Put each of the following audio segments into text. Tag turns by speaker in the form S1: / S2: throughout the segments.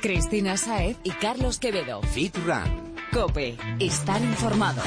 S1: Cristina Saez y Carlos Quevedo.
S2: Fit Run.
S1: Cope. Estar informado.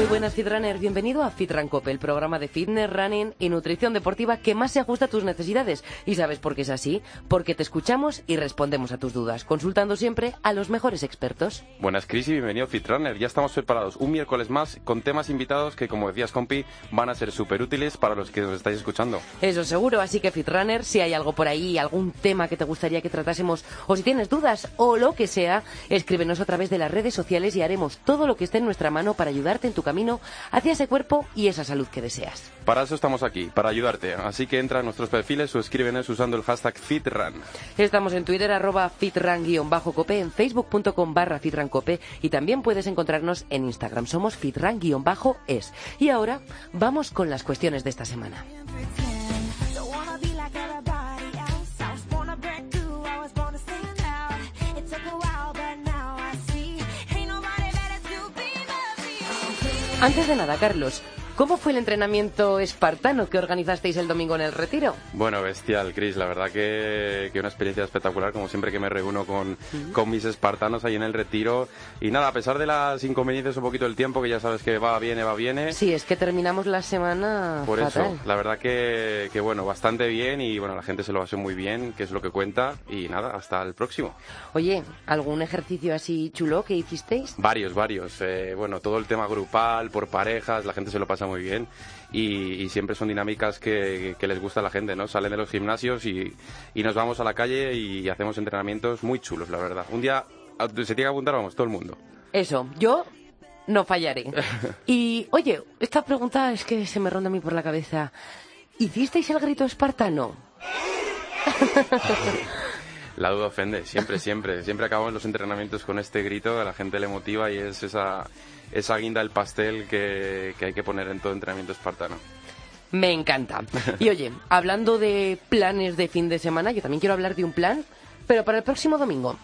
S3: Muy buenas Fitrunner, bienvenido a Fitran Cope, el programa de fitness, running y nutrición deportiva que más se ajusta a tus necesidades. ¿Y sabes por qué es así? Porque te escuchamos y respondemos a tus dudas, consultando siempre a los mejores expertos.
S4: Buenas Cris y bienvenido Fitrunner. Ya estamos preparados un miércoles más con temas invitados que, como decías, compi, van a ser súper útiles para los que nos estáis escuchando.
S3: Eso seguro, así que Fitrunner, si hay algo por ahí, algún tema que te gustaría que tratásemos, o si tienes dudas o lo que sea, escríbenos a través de las redes sociales y haremos todo lo que esté en nuestra mano para ayudarte en tu camino hacia ese cuerpo y esa salud que deseas.
S4: Para eso estamos aquí, para ayudarte. Así que entra a nuestros perfiles o escríbenos usando el hashtag FitRun.
S3: Estamos en Twitter, arroba fitran-cope, en facebook.com barra fitrancope y también puedes encontrarnos en Instagram. Somos fitran-es. Y ahora vamos con las cuestiones de esta semana. Antes de nada, Carlos, ¿cómo fue el entrenamiento espartano que organizasteis el domingo en el retiro?
S4: Bueno, bestial, Chris. La verdad que, que una experiencia espectacular, como siempre que me reúno con, con mis espartanos ahí en el retiro. Y nada, a pesar de las inconveniencias un poquito del tiempo, que ya sabes que va, viene, va, viene.
S3: Sí, es que terminamos la semana
S4: Por
S3: fatal.
S4: eso, la verdad que, que bueno, bastante bien y bueno, la gente se lo pasó muy bien, que es lo que cuenta. Y nada, hasta el próximo.
S3: Oye, ¿algún ejercicio así chulo que hicisteis?
S4: Varios, varios. Eh, bueno, todo el tema grupal, por parejas, la gente se lo pasa muy bien y, y siempre son dinámicas que, que les gusta a la gente, ¿no? Salen de los gimnasios y, y nos vamos a la calle y hacemos entrenamientos muy chulos, la verdad. Un día se tiene que apuntar, vamos, todo el mundo.
S3: Eso, yo no fallaré. Y, oye, esta pregunta es que se me ronda a mí por la cabeza. ¿Hicisteis el grito espartano?
S4: La duda ofende, siempre, siempre. Siempre acabamos los entrenamientos con este grito, a la gente le motiva y es esa, esa guinda del pastel que, que hay que poner en todo entrenamiento espartano.
S3: Me encanta. Y oye, hablando de planes de fin de semana, yo también quiero hablar de un plan, pero para el próximo domingo.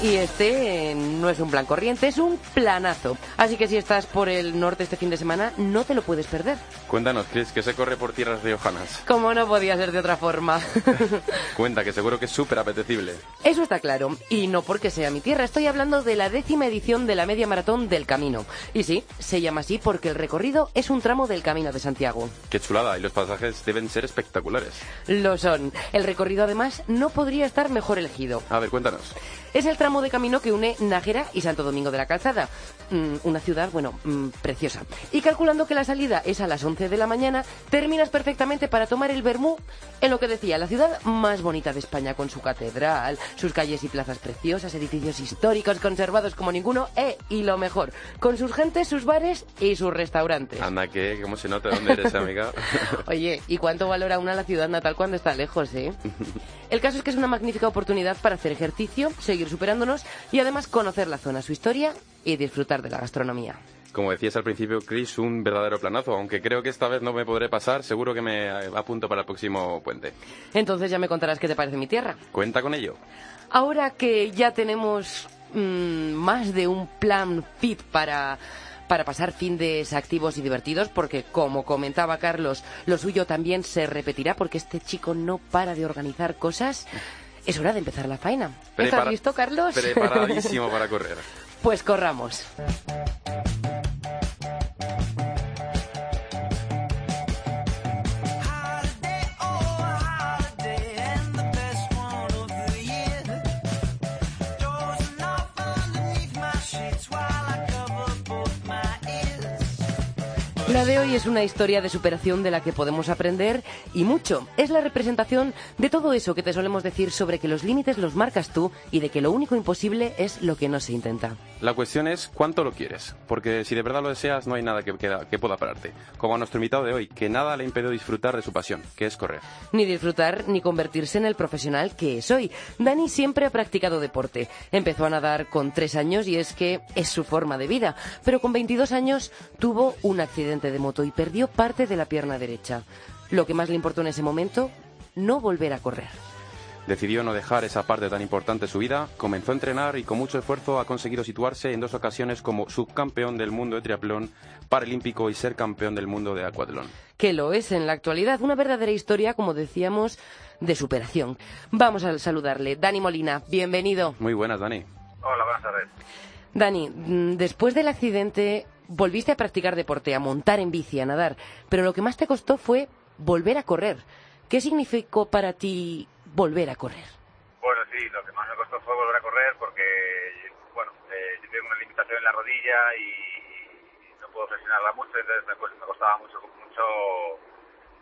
S3: Y este eh, no es un plan corriente, es un planazo. Así que si estás por el norte este fin de semana, no te lo puedes perder.
S4: Cuéntanos, Chris, que se corre por tierras riojanas.
S3: Como no podía ser de otra forma.
S4: Cuenta, que seguro que es súper apetecible.
S3: Eso está claro. Y no porque sea mi tierra, estoy hablando de la décima edición de la Media Maratón del Camino. Y sí, se llama así porque el recorrido es un tramo del Camino de Santiago.
S4: Qué chulada, y los pasajes deben ser espectaculares.
S3: Lo son. El recorrido además no podría estar mejor elegido.
S4: A ver, cuéntanos.
S3: Es el tramo de camino que une Nájera y Santo Domingo de la Calzada. Mm, una ciudad, bueno, mm, preciosa. Y calculando que la salida es a las 11 de la mañana, terminas perfectamente para tomar el Bermú en lo que decía, la ciudad más bonita de España, con su catedral, sus calles y plazas preciosas, edificios históricos conservados como ninguno, e, y lo mejor, con sus gentes, sus bares y sus restaurantes.
S4: Anda, que, ¿cómo se nota dónde eres, amiga?
S3: Oye, ¿y cuánto valora una la ciudad natal cuando está lejos, eh? El caso es que es una magnífica oportunidad para hacer ejercicio, seguir superándonos y además conocer la zona, su historia y disfrutar de la gastronomía.
S4: Como decías al principio, Chris, un verdadero planazo. Aunque creo que esta vez no me podré pasar, seguro que me apunto para el próximo puente.
S3: Entonces ya me contarás qué te parece mi tierra.
S4: Cuenta con ello.
S3: Ahora que ya tenemos mm, más de un plan fit para para pasar findes activos y divertidos, porque como comentaba Carlos, lo suyo también se repetirá, porque este chico no para de organizar cosas. Es hora de empezar la faena. ¿Estás
S4: Prepara-
S3: listo, Carlos?
S4: Preparadísimo para correr.
S3: Pues corramos. La de hoy es una historia de superación de la que podemos aprender y mucho. Es la representación de todo eso que te solemos decir sobre que los límites los marcas tú y de que lo único imposible es lo que no se intenta.
S4: La cuestión es cuánto lo quieres, porque si de verdad lo deseas no hay nada que, que pueda pararte. Como a nuestro invitado de hoy, que nada le impedió disfrutar de su pasión, que es correr.
S3: Ni disfrutar ni convertirse en el profesional que es hoy. Dani siempre ha practicado deporte. Empezó a nadar con tres años y es que es su forma de vida. Pero con 22 años tuvo un accidente de moto y perdió parte de la pierna derecha. Lo que más le importó en ese momento, no volver a correr.
S4: Decidió no dejar esa parte tan importante de su vida, comenzó a entrenar y con mucho esfuerzo ha conseguido situarse en dos ocasiones como subcampeón del mundo de triatlón paralímpico y ser campeón del mundo de acuatlón.
S3: que lo es en la actualidad. Una verdadera historia, como decíamos, de superación. Vamos a saludarle. Dani Molina, bienvenido.
S4: Muy buenas, Dani.
S2: Hola, buenas tardes.
S3: Dani, mm, después del accidente volviste a practicar deporte, a montar en bici, a nadar, pero lo que más te costó fue volver a correr. ¿Qué significó para ti volver a correr?
S2: Bueno, sí, lo que más me costó fue volver a correr porque, bueno, eh, yo tengo una limitación en la rodilla y no puedo flexionarla mucho, entonces me, cuesta- me costaba mucho, mucho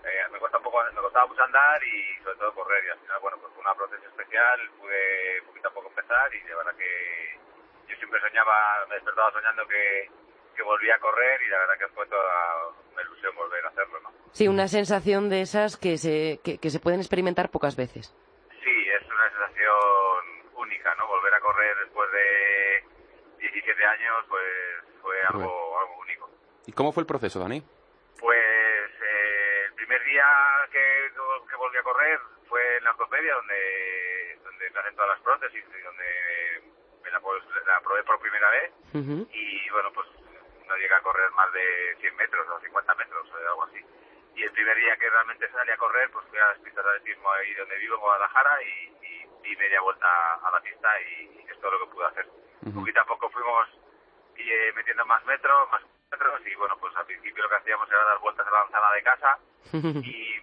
S2: eh, me costaba mucho andar y sobre todo correr y al final, bueno, pues fue una prótesis especial, pude poquito a poco empezar y de verdad que yo siempre soñaba, me despertaba soñando que, que volvía a correr y la verdad que fue toda una ilusión volver a hacerlo, ¿no?
S3: Sí, una sensación de esas que se, que, que se pueden experimentar pocas veces.
S2: Sí, es una sensación única, ¿no? Volver a correr después de 17 años, pues fue algo, algo único.
S4: ¿Y cómo fue el proceso, Dani?
S2: Pues eh, el primer día que, que volví a correr fue en la ortopedia, donde, donde me hacen todas las prótesis y donde me la, pues, la probé por primera vez. Y bueno, pues no llegué a correr más de 100 metros o 50 metros o algo así. Y el primer día que realmente salí a correr, pues fui a las pistas de atletismo ahí donde vivo, en Guadalajara, y, y di media vuelta a la pista y es todo lo que pude hacer. Poquito a poco fuimos y, eh, metiendo más metros, más metros, y bueno, pues al principio lo que hacíamos era dar vueltas a la manzana de casa y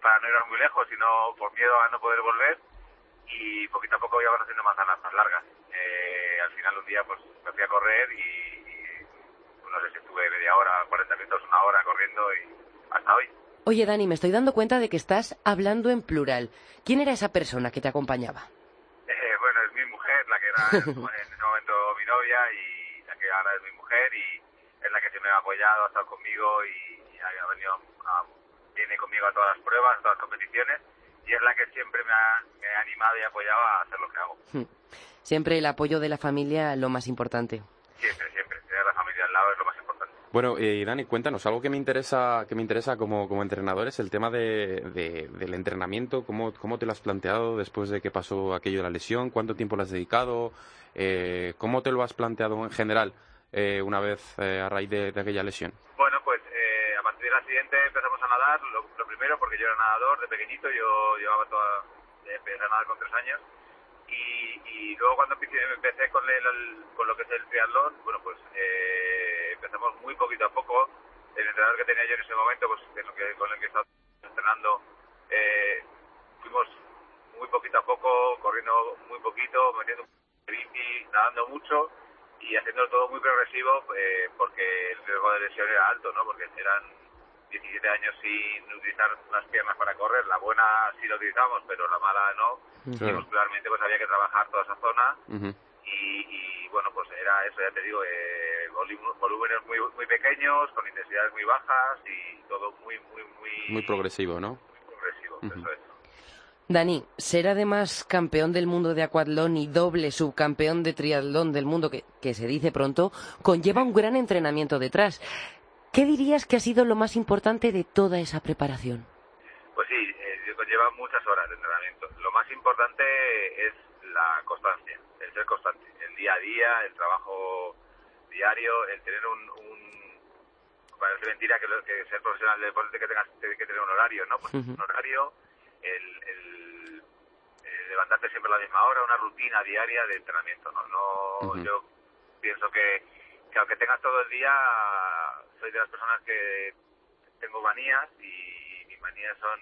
S2: para no ir muy lejos, sino por miedo a no poder volver, y poquito a poco íbamos haciendo manzanas más largas. Eh, al final un día pues me fui a correr y, y, no sé si estuve media hora, 40 minutos, una hora corriendo y hasta hoy.
S3: Oye, Dani, me estoy dando cuenta de que estás hablando en plural. ¿Quién era esa persona que te acompañaba?
S2: Eh, bueno, es mi mujer, la que era en ese en ese momento mi novia y la que ahora es mi mujer y es la que siempre me ha apoyado, ha estado conmigo y, y ha venido a- viene conmigo a todas las pruebas, a todas las competiciones y es la que siempre me ha, me ha animado y apoyado a hacer lo que hago.
S3: Siempre el apoyo de la familia, lo más importante.
S2: Siempre, siempre. Lado es lo más importante.
S4: Bueno, eh, Dani, cuéntanos, algo que me interesa, que me interesa como, como entrenador es el tema de, de- del entrenamiento. ¿Cómo, ¿Cómo te lo has planteado después de que pasó aquello de la lesión? ¿Cuánto tiempo le has dedicado? Eh, ¿Cómo te lo has planteado en general eh, una vez eh, a raíz de, de aquella lesión?
S2: Bueno, pues eh, a partir del accidente empezamos a nadar, lo, lo primero porque yo era nadador de pequeñito, yo llevaba toda, empecé a nadar con tres años y, y luego cuando empecé, empecé con, el- el- con lo que es el triatlón, bueno pues eh, empezamos muy poquito a poco, el entrenador que tenía yo en ese momento, pues que con el que estaba entrenando, eh, fuimos muy poquito a poco, corriendo muy poquito, metiendo bici, nadando mucho y haciéndolo todo muy progresivo eh, porque el riesgo de lesión era alto, ¿no? Porque eran 17 años sin utilizar las piernas para correr. La buena sí la utilizamos, pero la mala no. Y
S4: Claro.
S2: muscularmente pues había que trabajar toda esa zona
S4: Ujú.
S2: Y, y, bueno, pues era eso, ya te digo, eh, volú- volúmenes muy, muy pequeños, con intensidades muy bajas y todo muy, muy, muy,
S4: Muy progresivo, ¿no?
S2: muy progresivo. Eso es.
S3: Dani, ser además campeón del mundo de acuatlón y doble subcampeón de triatlón del mundo, que, que se dice pronto, conlleva un gran entrenamiento detrás. ¿Qué dirías que ha sido lo más importante de toda esa preparación?
S2: Pues sí, eh, conlleva muchas horas de entrenamiento. Lo más importante es la constancia, constante, el día a día, el trabajo diario, el tener un, un parece mentira que, lo- que ser profesional de deporte que tengas que tener un horario, ¿no? Pues
S3: Ujú.
S2: un horario, el, el- el levantarte siempre a la misma hora, una rutina diaria de entrenamiento, ¿no? no. Yo pienso que, que aunque tengas todo el día, soy de las personas que tengo manías y mis manías son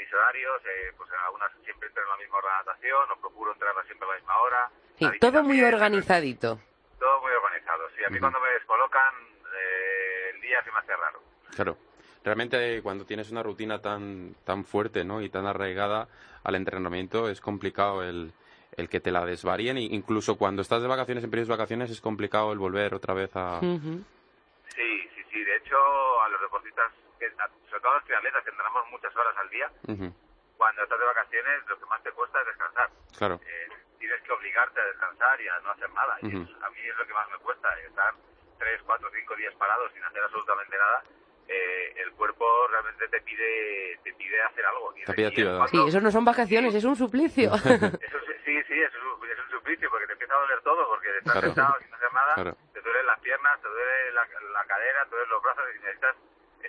S2: mis horarios, eh, pues algunas siempre entro en la misma hora de natación o procuro entrarla siempre a la misma hora.
S3: Sí,
S2: La
S3: todo muy organizadito.
S2: Todo muy organizado, sí. A mí
S4: Ujú.
S2: cuando me descolocan, eh, el día se me hace raro.
S4: Claro. Realmente cuando tienes una rutina tan, tan fuerte ¿no? y tan arraigada al entrenamiento es complicado el, el que te la desvaríen. E incluso cuando estás de vacaciones, en periodos de vacaciones, es complicado el volver otra vez a...
S2: Sí, sí, sí. De hecho, a los deportistas, que, sobre todo los triatletas, que entrenamos muchas horas al día,
S4: Ujú.
S2: cuando estás de vacaciones lo que más te cuesta es descansar.
S4: Claro.
S2: Eh, tienes que obligarte a descansar y a no hacer nada. Y
S4: Ujú.
S2: eso- a mí es lo que más me cuesta, estar tres, cuatro, cinco días parados sin hacer absolutamente nada. Eh, el cuerpo realmente te pide te pide hacer algo. Y-
S4: Te pide
S2: y
S4: actividad.
S2: cuando-
S3: Sí, eso no son vacaciones, es un suplicio.
S2: Eso sí, sí, sí, eso es, un, es un suplicio porque te empieza a doler todo, porque estás
S4: Claro.
S2: sentado sin hacer nada,
S4: Claro.
S2: te duelen las piernas, te duele la, la cadera, te duelen los brazos y necesitas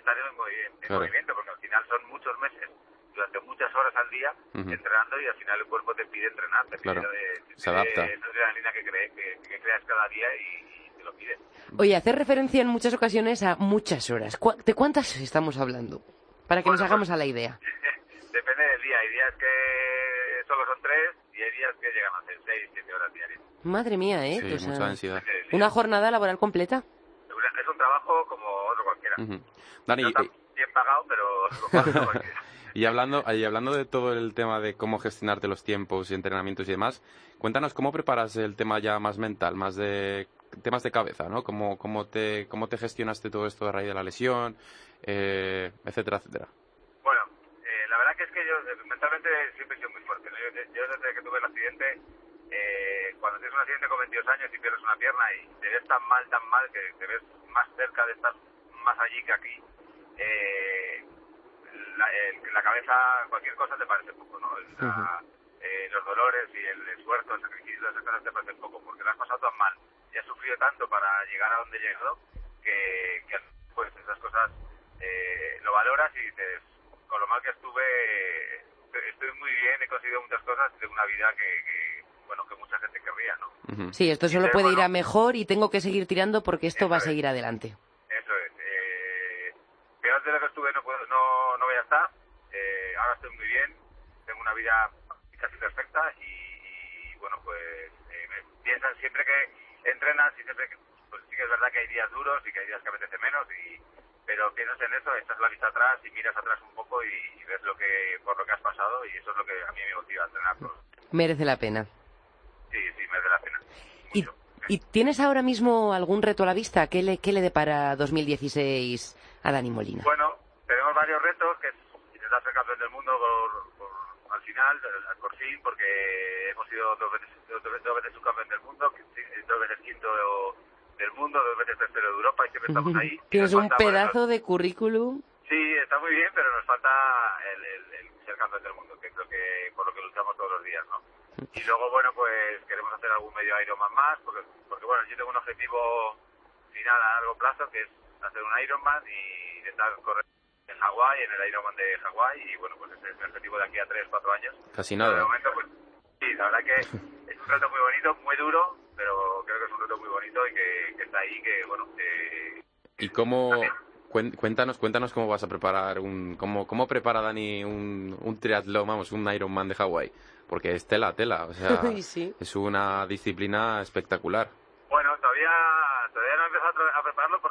S2: estar en, movi- en
S4: Claro.
S2: movimiento, porque al final son muchos meses, durante muchas horas al día,
S4: Ujú.
S2: entrenando y al final el cuerpo te pide entrenar, te pide,
S4: Claro.
S2: eh, te
S4: Se
S2: pide
S4: adapta.
S2: esa adrenalina que, cre- que, que creas cada día y, y te lo pide.
S3: Oye, hacer referencia en muchas ocasiones a muchas horas. ¿Cu- ¿De cuántas estamos hablando? Para que nos
S2: Bueno,
S3: hagamos
S2: pues-
S3: a la idea.
S2: Depende del día, hay días que solo son tres y hay días que llegan a ser seis, siete horas diarias.
S3: Madre mía, ¿eh?
S4: Sí, mucha ansiedad.
S3: Una jornada laboral completa.
S2: Es un trabajo como
S4: Dani,
S2: No tan bien pagado, pero.
S4: Y hablando, y hablando de todo el tema de cómo gestionarte los tiempos y entrenamientos y demás, cuéntanos cómo preparas el tema ya más mental, más de temas de cabeza, ¿no? ¿Cómo, cómo, te, cómo te gestionaste todo esto a raíz de la lesión, eh, etcétera, etcétera?
S2: Bueno, eh, la verdad que es que yo eh, mentalmente siempre he sido muy fuerte. ¿no? Yo, yo desde que tuve el accidente, eh, cuando tienes un accidente con 22 años y pierdes una pierna y te ves tan mal, tan mal, que te ves más cerca de estar más allí que aquí, eh, la, el- la cabeza, cualquier cosa te parece poco, ¿no? La- eh, los dolores y el esfuerzo, el sacrificio, esas cosas te parecen poco, porque lo has pasado tan mal y has sufrido tanto para llegar a donde he llegado, que, que pues esas cosas eh, lo valoras y dices, con lo mal que estuve, estoy- estoy muy bien, he conseguido muchas cosas de una vida que, que, bueno, que mucha gente querría, ¿no?
S3: Sí, esto solo puede ir a mejor y tengo que seguir tirando porque esto va a seguir adelante.
S2: Eso es. Peor de lo que estuve no, puedo- no, no voy a estar. Eh, ahora estoy muy bien. Tengo una vida casi perfecta y, y, bueno, pues eh, me piensan siempre que entrenas y siempre que, pues sí que es verdad que hay días duros y que hay días que apetece menos y pero piensas en eso, echas la vista atrás y miras atrás un poco y, y ves lo que por lo que has pasado y eso es lo que a mí me motiva a entrenar. pues,
S3: Merece la pena.
S2: Sí, sí, merece la pena.
S3: ¿Y, y tienes ahora mismo algún reto a la vista? ¿Qué le, qué le depara 2016 a Dani Molina?
S2: Bueno, tenemos varios retos, que es intentar ser campeón del mundo por, por- al final, al- por fin, porque hemos sido dos veces, dos, veces- dos veces subcampeón del mundo, dos veces quinto del mundo, dos veces tercero de Europa y siempre estamos ahí.
S3: Tienes un
S2: bueno,
S3: pedazo de currículum.
S2: Sí, está muy bien, pero nos falta el, el- el ser campeón del mundo, que es lo que, por lo que luchamos todos los días, ¿no? Y luego, bueno, pues queremos hacer algún medio Ironman más, porque, porque bueno, yo tengo un objetivo final a largo plazo, que es hacer un Ironman y intentar correr en Hawái, en el Ironman de Hawái, y bueno, pues ese es mi objetivo de aquí a 3, 4 años.
S4: Casi
S2: Pero de
S4: nada.
S2: momento, pues sí, la verdad que es un reto muy bonito, muy duro, pero creo que es un reto muy bonito y que, que está ahí, que bueno, que...
S4: ¿Y cómo, cuen- cuéntanos, cuéntanos cómo vas a preparar un, cómo, cómo prepara Dani un, un triatlón, vamos, un Ironman de Hawái? Porque es tela, tela, o sea,
S3: sí.
S4: es una disciplina espectacular.
S2: Bueno, todavía, todavía no he empezado a prepararlo porque,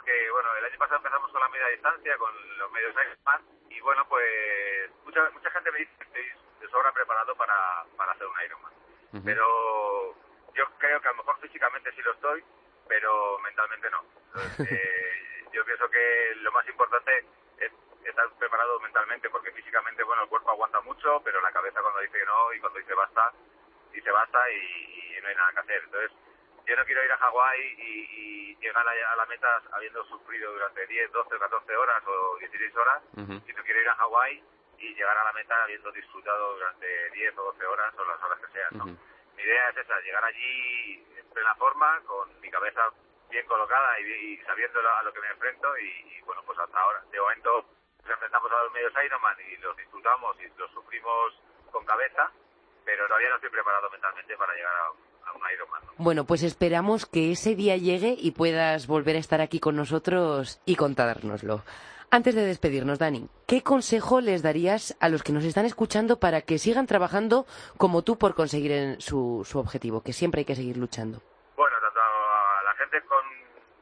S2: pasado empezamos con la media distancia, con los medios Ironman, y bueno, pues mucha, mucha gente me dice que estoy de sobra preparado para, para hacer un Ironman.
S4: Ujú.
S2: Pero yo creo que a lo mejor físicamente sí lo estoy, pero mentalmente no. Entonces, eh, yo pienso que lo más importante es estar preparado mentalmente, porque físicamente, bueno, el cuerpo aguanta mucho, pero la cabeza cuando dice que no y cuando dice basta, dice basta y, y no hay nada que hacer. Entonces, yo no quiero ir a Hawái y, y llegar a, la meta habiendo sufrido durante 10, 12, 14 horas o 16 horas,
S4: Ujú.
S2: sino quiero ir a Hawái y llegar a la meta habiendo disfrutado durante 10 o 12 horas o las horas que sean. ¿no?
S4: Ujú.
S2: Mi idea es esa, llegar allí en plena forma, con mi cabeza bien colocada y, y sabiendo a lo que me enfrento y, y, bueno, pues hasta ahora. De momento nos enfrentamos a los medios Ironman y los disfrutamos y los sufrimos con cabeza, pero todavía no estoy preparado mentalmente para llegar a,
S3: Bueno, pues esperamos que ese día llegue y puedas volver a estar aquí con nosotros y contárnoslo. Antes de despedirnos, Dani, ¿qué consejo les darías a los que nos están escuchando para que sigan trabajando como tú por conseguir su, su objetivo? Que siempre hay que seguir luchando.
S2: Bueno, tanto a la gente con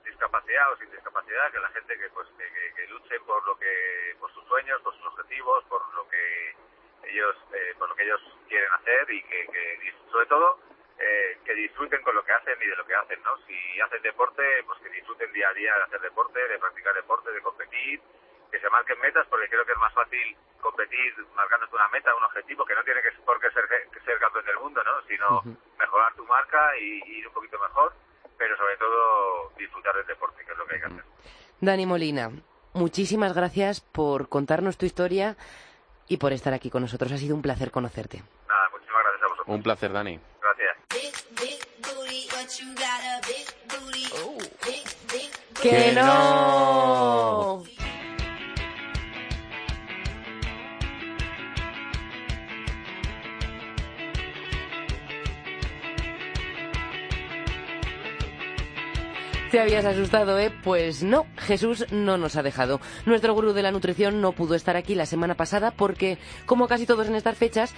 S2: discapacidad o sin discapacidad, que la gente que pues que, luche por lo que por sus sueños, por sus objetivos, por lo que ellos eh, por lo que ellos quieren hacer y que, que sobre todo eh, que disfruten con lo que hacen y de lo que hacen, ¿no? Si hacen deporte, pues que disfruten día a día de hacer deporte, de practicar deporte, de competir, que se marquen metas, porque creo que es más fácil competir marcándote una meta, un objetivo, que no tiene que por qué ser, ser campeón del mundo, ¿no? Sino mejorar tu marca y, ir un poquito mejor, pero sobre todo disfrutar del deporte, que es lo que hay que hacer.
S3: Dani Molina, muchísimas gracias por contarnos tu historia y por estar aquí con nosotros. Ha sido un placer conocerte.
S2: Nada, muchísimas gracias a vosotros.
S4: Un placer, Dani.
S3: ¡Que no! ¿Te habías asustado, eh? Pues no, Jesús no nos ha dejado. Nuestro gurú de la nutrición no pudo estar aquí la semana pasada porque, como casi todos en estas fechas,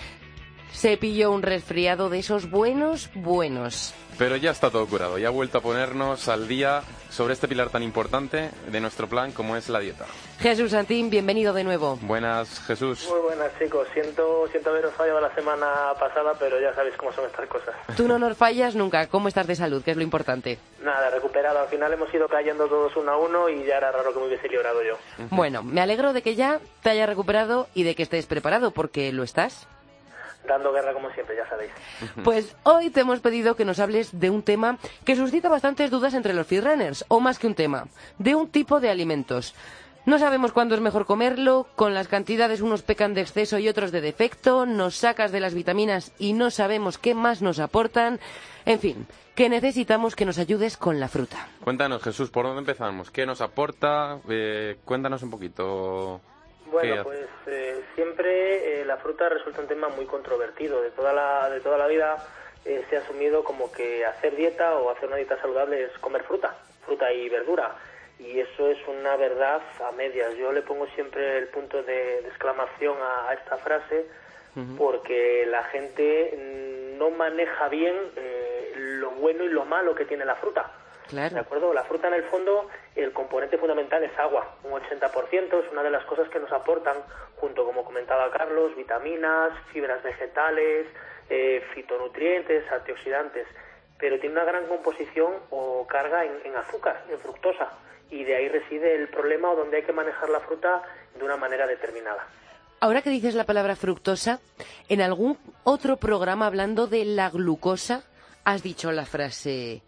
S3: se pilló un resfriado de esos buenos, buenos.
S4: Pero ya está todo curado, ya ha vuelto a ponernos al día sobre este pilar tan importante de nuestro plan como es la dieta.
S3: Jesús Santín, bienvenido de nuevo.
S4: Buenas, Jesús.
S5: Muy buenas, chicos. Siento, siento haberos fallado la semana pasada, pero ya sabéis cómo son estas cosas.
S3: Tú no nos fallas nunca. ¿Cómo estás de salud? Que es lo importante.
S5: Nada, recuperado. Al final hemos ido cayendo todos uno a uno y ya era raro que me hubiese librado yo.
S3: Bueno, me alegro de que ya te hayas recuperado y de que estés preparado, porque lo estás
S5: dando guerra como siempre, ya sabéis.
S3: Pues hoy te hemos pedido que nos hables de un tema que suscita bastantes dudas entre los feedrunners, o más que un tema, de un tipo de alimentos. No sabemos cuándo es mejor comerlo, con las cantidades unos pecan de exceso y otros de defecto, nos sacas de las vitaminas y no sabemos qué más nos aportan. En fin, que necesitamos que nos ayudes con la fruta.
S4: Cuéntanos, Jesús, ¿por dónde empezamos? ¿Qué nos aporta? Eh, cuéntanos un poquito.
S5: Bueno, pues eh, siempre eh, la fruta resulta un tema muy controvertido. De toda la, de toda la vida eh, se ha asumido como que hacer dieta o hacer una dieta saludable es comer fruta, fruta y verdura. Y eso es una verdad a medias. Yo le pongo siempre el punto de, exclamación a, esta frase porque la gente no maneja bien lo bueno y lo malo que tiene la fruta. ¿De acuerdo? La fruta en el fondo, el componente fundamental es agua, un 80%, es una de las cosas que nos aportan, junto como comentaba Carlos, vitaminas, fibras vegetales, eh, fitonutrientes, antioxidantes, pero tiene una gran composición o carga en, azúcar, en fructosa, y de ahí reside el problema o donde hay que manejar la fruta de una manera determinada.
S3: Ahora que dices la palabra fructosa, en algún otro programa hablando de la glucosa, has dicho la frase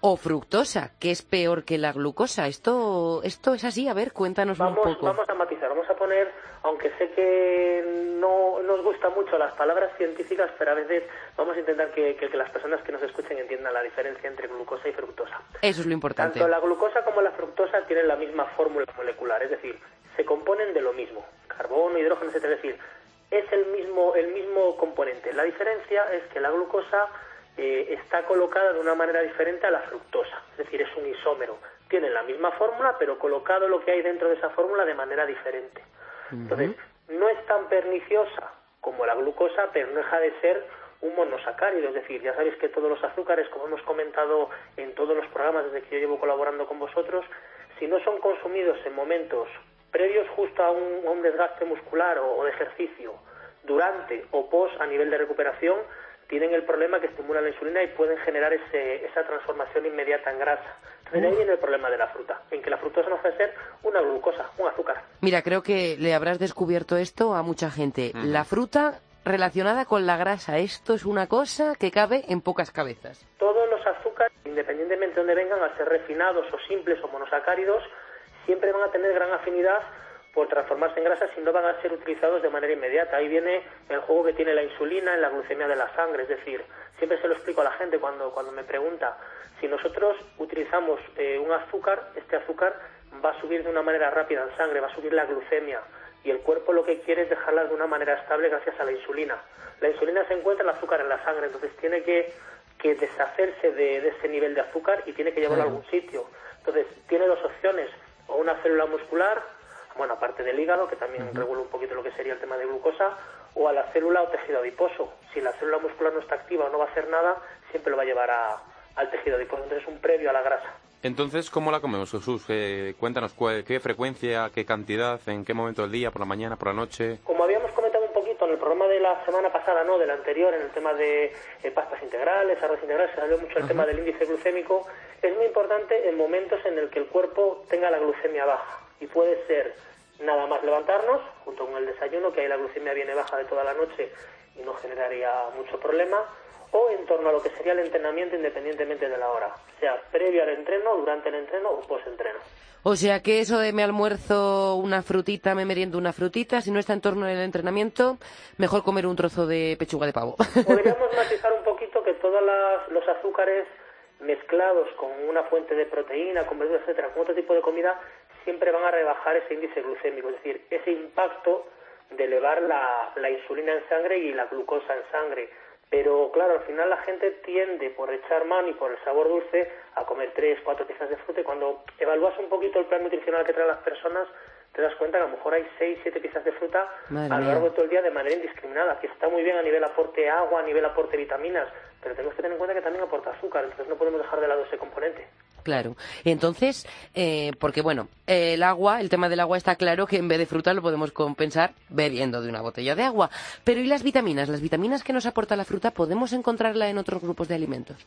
S3: o fructosa, que es peor que la glucosa. Esto, esto es así. A ver, cuéntanos
S5: un
S3: poco.
S5: Vamos a matizar, vamos a poner, aunque sé que no nos gustan mucho las palabras científicas, pero a veces vamos a intentar que, que, las personas que nos escuchen entiendan la diferencia entre glucosa y fructosa.
S3: Eso es lo importante.
S5: Tanto la glucosa como la fructosa tienen la misma fórmula molecular, es decir, se componen de lo mismo, carbono, hidrógeno, etc. Es decir, es el mismo, el mismo componente. La diferencia es que la glucosa eh, está colocada de una manera diferente a la fructosa, es decir, es un isómero. Tiene la misma fórmula, pero colocado lo que hay dentro de esa fórmula de manera diferente. Entonces, no es tan perniciosa como la glucosa, pero no deja de ser un monosacárido, es decir, ya sabéis que todos los azúcares, como hemos comentado en todos los programas desde que yo llevo colaborando con vosotros, si no son consumidos en momentos previos justo a un, desgaste muscular o, de ejercicio, durante o post a nivel de recuperación, tienen el problema que estimulan la insulina y pueden generar ese, esa transformación inmediata en grasa. Entonces ahí viene el problema de la fruta, en que la fructosa no puede ser una glucosa, un azúcar.
S3: Mira, creo que le habrás descubierto esto a mucha gente. La fruta relacionada con la grasa, esto es una cosa que cabe en pocas cabezas.
S5: Todos los azúcares, independientemente de donde vengan, a ser refinados o simples o monosacáridos, siempre van a tener gran afinidad por transformarse en grasa si no van a ser utilizados de manera inmediata. Ahí viene el juego que tiene la insulina en la glucemia de la sangre, es decir, siempre se lo explico a la gente cuando, cuando me pregunta, si nosotros utilizamos eh, un azúcar, este azúcar va a subir de una manera rápida en sangre, va a subir la glucemia y el cuerpo lo que quiere es dejarla de una manera estable gracias a la insulina. La insulina se encuentra en el azúcar en la sangre, entonces tiene que, que deshacerse de, de, ese nivel de azúcar y tiene que llevarlo a algún sitio. Entonces tiene dos opciones, o una célula muscular bueno, aparte del hígado, que también regula un poquito lo que sería el tema de glucosa, o a la célula o tejido adiposo. Si la célula muscular no está activa o no va a hacer nada, siempre lo va a llevar al tejido adiposo. Entonces es un previo a la grasa.
S4: Entonces, ¿cómo la comemos, Jesús? Eh, cuéntanos, ¿cuál- ¿qué frecuencia, qué cantidad, en qué momento del día, por la mañana, por la noche?
S5: Como habíamos comentado un poquito en el programa de la semana pasada, no, del anterior, en el tema de eh, pastas integrales, arroz integral, se salió mucho el tema del índice glucémico, es muy importante en momentos en el que el cuerpo tenga la glucemia baja. Y puede ser nada más levantarnos, junto con el desayuno, que ahí la glucemia viene baja de toda la noche y no generaría mucho problema, o en torno a lo que sería el entrenamiento independientemente de la hora, sea previo al entreno, durante el entreno o post-entreno.
S3: O sea que eso de me almuerzo una frutita, me meriendo una frutita, si no está en torno al entrenamiento, mejor comer un trozo de pechuga de pavo.
S5: Podríamos matizar un poquito que todos los azúcares mezclados con una fuente de proteína, con verduras, etcétera, con otro tipo de comida, siempre van a rebajar ese índice glucémico, es decir, ese impacto de elevar la, la insulina en sangre y la glucosa en sangre. Pero claro, al final la gente tiende, por echar mano y por el sabor dulce, a comer tres, cuatro piezas de fruta y cuando evalúas un poquito el plan nutricional que traen las personas, te das cuenta que a lo mejor hay seis, siete piezas de fruta
S3: Madre
S5: a lo
S3: mía.
S5: largo de todo el día de manera indiscriminada, que está muy bien a nivel aporte agua, a nivel aporte vitaminas, pero tenemos que tener en cuenta que también aporta azúcar, entonces no podemos dejar de lado ese componente.
S3: Claro. Entonces, eh, porque bueno, el agua, el tema del agua está claro que en vez de fruta lo podemos compensar bebiendo de una botella de agua. Pero ¿y las vitaminas? ¿Las vitaminas que nos aporta la fruta podemos encontrarla en otros grupos de alimentos?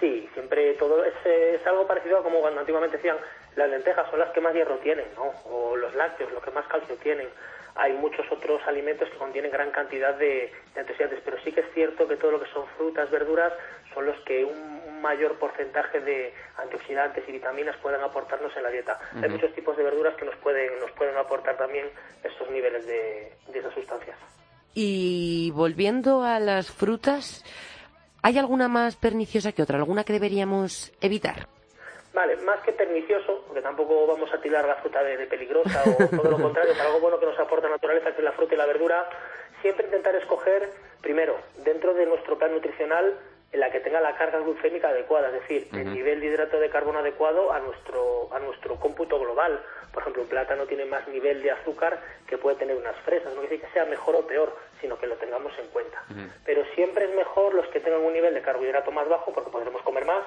S5: Sí, siempre todo es, eh, es algo parecido a como cuando antiguamente decían las lentejas son las que más hierro tienen, ¿no? O los lácteos, los que más calcio tienen. Hay muchos otros alimentos que contienen gran cantidad de, de antioxidantes, pero sí que es cierto que todo lo que son frutas, verduras, son los que un, un mayor porcentaje de antioxidantes y vitaminas pueden aportarnos en la dieta. Hay muchos tipos de verduras que nos pueden, nos pueden aportar también estos niveles de, de esas sustancias.
S3: Y volviendo a las frutas, ¿hay alguna más perniciosa que otra? ¿Alguna que deberíamos evitar?
S5: Vale, más que pernicioso, porque tampoco vamos a tirar la fruta de, de peligrosa o todo lo contrario, para algo bueno que nos aporta naturaleza, que es la fruta y la verdura, siempre intentar escoger, primero, dentro de nuestro plan nutricional, en la que tenga la carga glucémica adecuada, es decir, el nivel de hidrato de carbono adecuado a nuestro, a nuestro cómputo global. Por ejemplo, un plátano tiene más nivel de azúcar que puede tener unas fresas, no quiere decir que sea mejor o peor, sino que lo tengamos en cuenta. Pero siempre es mejor los que tengan un nivel de carbohidrato más bajo, porque podremos comer más,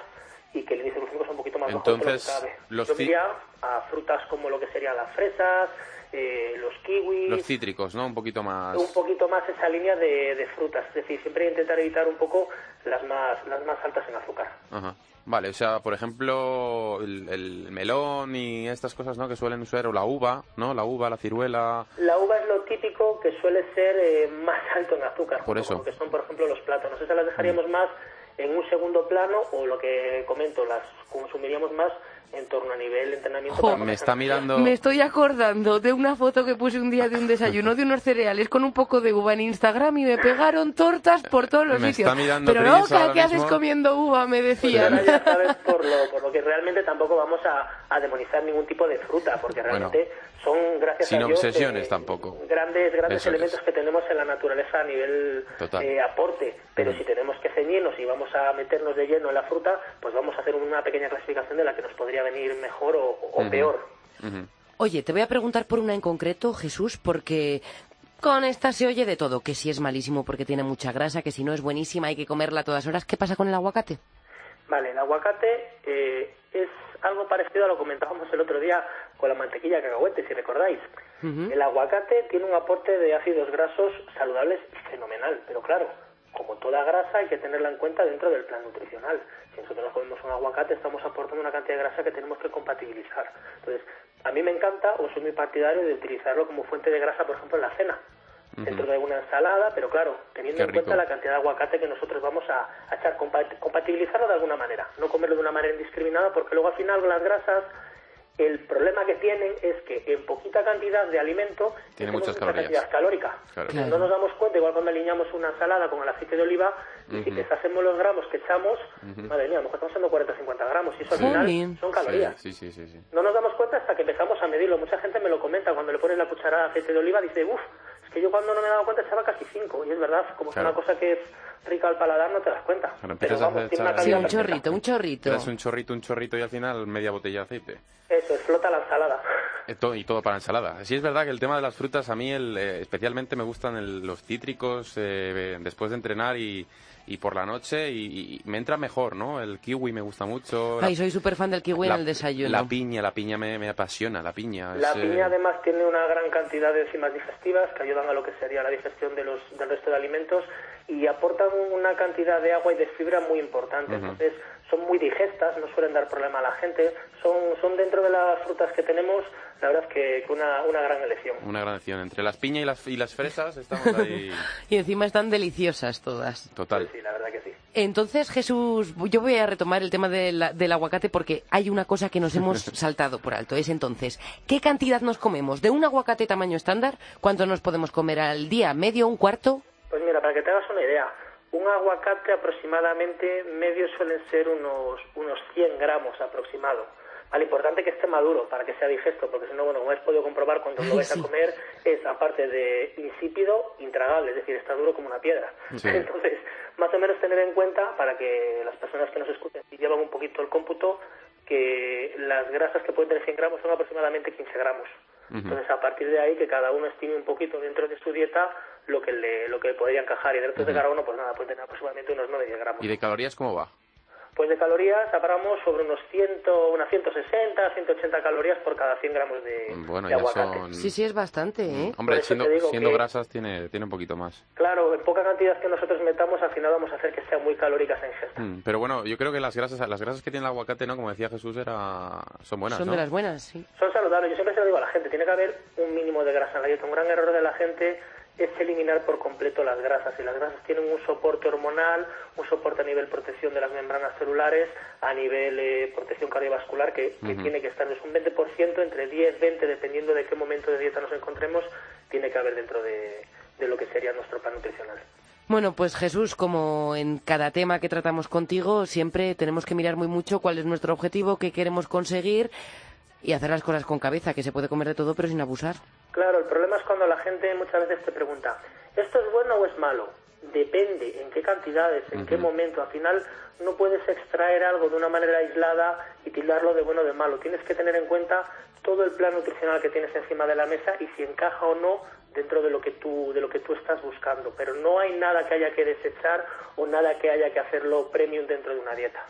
S5: y que el índice glucémico sea un poquito más bajo
S4: Entonces,
S5: lo que cabe.
S4: los
S5: Yo diría a frutas como lo que serían las fresas, eh, los kiwis,
S4: Los cítricos, ¿no? Un poquito más...
S5: un poquito más esa línea de, de frutas. Es decir, siempre intentar evitar un poco las más, las más altas en azúcar.
S4: Ajá. Vale, o sea, por ejemplo, el, el melón y estas cosas, ¿no? Que suelen ser, o la uva, ¿no? La uva, la ciruela...
S5: La uva es lo típico que suele ser eh, más alto en azúcar,
S4: Por eso.
S5: que son, por ejemplo, los plátanos. Esas las dejaríamos más en un segundo plano o lo que comento, las consumiríamos más en torno a nivel de entrenamiento.
S3: Jo,
S4: Me está mirando...
S3: Me estoy acordando de una foto que puse un día de un desayuno de unos cereales con un poco de uva en Instagram y me pegaron tortas por todos los
S4: Me
S3: sitios.
S4: está mirando
S3: Pero loca, ¿qué haces comiendo uva? Me
S5: Pues
S3: decían.
S5: ahora ya sabes por lo, por lo que realmente tampoco vamos a, a demonizar ningún tipo de fruta, porque
S4: Bueno,
S5: realmente son, gracias
S4: sin
S5: a Dios,
S4: obsesiones
S5: eh,
S4: tampoco.
S5: grandes grandes
S4: Eso es.
S5: elementos que tenemos en la naturaleza a nivel
S4: Total.
S5: eh, aporte. Pero si tenemos que ceñirnos y vamos a meternos de lleno en la fruta, pues vamos a hacer una pequeña clasificación de la que nos podría venir mejor o, o peor.
S4: Ujú.
S3: Oye, te voy a preguntar por una en concreto, Jesús, porque con esta se oye de todo, que si es malísimo porque tiene mucha grasa, que si no es buenísima hay que comerla a todas horas. ¿Qué pasa con el aguacate?
S5: Vale, el aguacate eh, es algo parecido a lo que comentábamos el otro día con la mantequilla de cacahuete, si recordáis. El aguacate tiene un aporte de ácidos grasos saludables fenomenal, pero claro, como toda grasa hay que tenerla en cuenta dentro del plan nutricional. Si nosotros nos comemos un aguacate estamos aportando una cantidad de grasa que tenemos que compatibilizar. Entonces, a mí me encanta o soy muy partidario de utilizarlo como fuente de grasa, por ejemplo, en la cena. Dentro de una ensalada, pero claro, teniendo en cuenta la cantidad de aguacate que nosotros vamos a, a echar, compat- compatibilizarlo de alguna manera, no comerlo de una manera indiscriminada, porque luego al final las grasas, el problema que tienen es que en poquita cantidad de alimento
S4: Tiene
S5: tenemos
S4: muchas
S5: mucha
S4: calorías.
S5: cantidad calórica.
S4: Claro.
S3: Claro.
S5: No nos damos cuenta, igual cuando alineamos una ensalada con el aceite de oliva, y si pesásemos los gramos que echamos, madre mía, a lo mejor estamos echando 40 o 50 gramos, y eso al final son calorías.
S4: Sí, sí, sí, sí.
S5: No nos damos cuenta hasta que empezamos a medirlo. Mucha gente me lo comenta cuando le pones la cucharada de aceite de oliva, dice, uff, es que yo cuando no me he dado cuenta echaba casi 5. Y es verdad, como
S4: Claro.
S5: es una cosa que es rica al paladar, no te das cuenta.
S4: Cuando
S5: Pero
S4: empiezas a
S5: vamos, tiene una
S3: Sí, un
S5: perfecta.
S3: chorrito, un chorrito.
S4: Te das un chorrito, un chorrito y al final media botella de aceite.
S5: Eso, es flota la ensalada.
S4: Eh, Y todo para ensalada. Sí es verdad que el tema de las frutas a mí el, eh, especialmente me gustan el- los cítricos eh, después de entrenar y, y por la noche y, y me entra mejor, ¿no? El kiwi me gusta mucho.
S3: Ay, soy súper fan del kiwi
S4: la,
S3: en el desayuno.
S4: La piña, la piña me, me apasiona, la piña.
S5: La
S4: es, eh,
S5: piña además tiene una gran cantidad de enzimas digestivas que ayudan a lo que sería la digestión de los, del resto de alimentos y aportan una cantidad de agua y de fibra muy importante. Entonces son muy digestas, no suelen dar problema a la gente. Son, son dentro de las frutas que tenemos, la verdad es que, una, una gran elección.
S4: Una gran acción. Entre las piñas y las, y las fresas estamos ahí.
S3: Y encima están deliciosas todas.
S4: Total.
S5: Sí, la verdad que sí.
S3: Entonces, Jesús, yo voy a retomar el tema de la- del aguacate porque hay una cosa que nos hemos saltado por alto. Es entonces, ¿qué cantidad nos comemos? ¿De un aguacate tamaño estándar? ¿Cuánto nos podemos comer al día? ¿Medio? ¿Un cuarto?
S5: Pues mira, para que te hagas una idea, un aguacate aproximadamente medio suelen ser unos, unos 100 gramos aproximado. Al importante que esté maduro para que sea digesto, porque si no, bueno, como has podido comprobar cuando lo vais
S3: Sí.
S5: a comer, es aparte de insípido, intragable, es decir, está duro como una piedra.
S4: Sí.
S5: Entonces, más o menos tener en cuenta para que las personas que nos escuchen y llevan un poquito el cómputo, que las grasas que pueden tener 100 gramos son aproximadamente 15 gramos. Entonces, a partir de ahí, que cada uno estime un poquito dentro de su dieta lo que le, lo que le podría encajar. Y dentro de cada uno, pues nada, puede tener aproximadamente unos 9-10 gramos.
S4: ¿Y de calorías cómo va?
S5: Pues de calorías hablamos sobre unos 100, unas 160, 180 calorías por cada 100 gramos de,
S4: Bueno,
S5: de
S4: ya
S5: aguacate.
S4: son...
S3: Sí, sí, es bastante, ¿eh?
S4: Hombre, siendo, siendo
S5: que-
S4: grasas tiene, tiene un poquito más.
S5: Claro, en poca cantidad que nosotros metamos, al final vamos a hacer que sean muy calóricas en ingesta.
S4: Mm, Pero bueno, yo creo que las grasas, las grasas que tiene el aguacate, ¿no? Como decía Jesús, era... son buenas,
S3: Son
S4: ¿no?
S3: de las buenas, sí.
S5: Son saludables. Yo siempre se lo digo a la gente, tiene que haber un mínimo de grasa en la dieta. Un gran error de la gente es eliminar por completo las grasas. Y las grasas tienen un soporte hormonal, un soporte a nivel protección de las membranas celulares, a nivel eh, protección cardiovascular, que, que tiene que estar. Es un 20%, entre 10, 20, dependiendo de qué momento de dieta nos encontremos, tiene que haber dentro de, de lo que sería nuestro plan nutricional.
S3: Bueno, pues Jesús, como en cada tema que tratamos contigo, siempre tenemos que mirar muy mucho cuál es nuestro objetivo, qué queremos conseguir y hacer las cosas con cabeza, que se puede comer de todo pero sin abusar.
S5: Claro, el problema es cuando la gente muchas veces te pregunta, ¿esto es bueno o es malo? Depende en qué cantidades, en qué momento. Al final no puedes extraer algo de una manera aislada y tildarlo de bueno o de malo. Tienes que tener en cuenta todo el plan nutricional que tienes encima de la mesa y si encaja o no dentro de lo que tú de lo que tú estás buscando. Pero no hay nada que haya que desechar o nada que haya que hacerlo premium dentro de una dieta.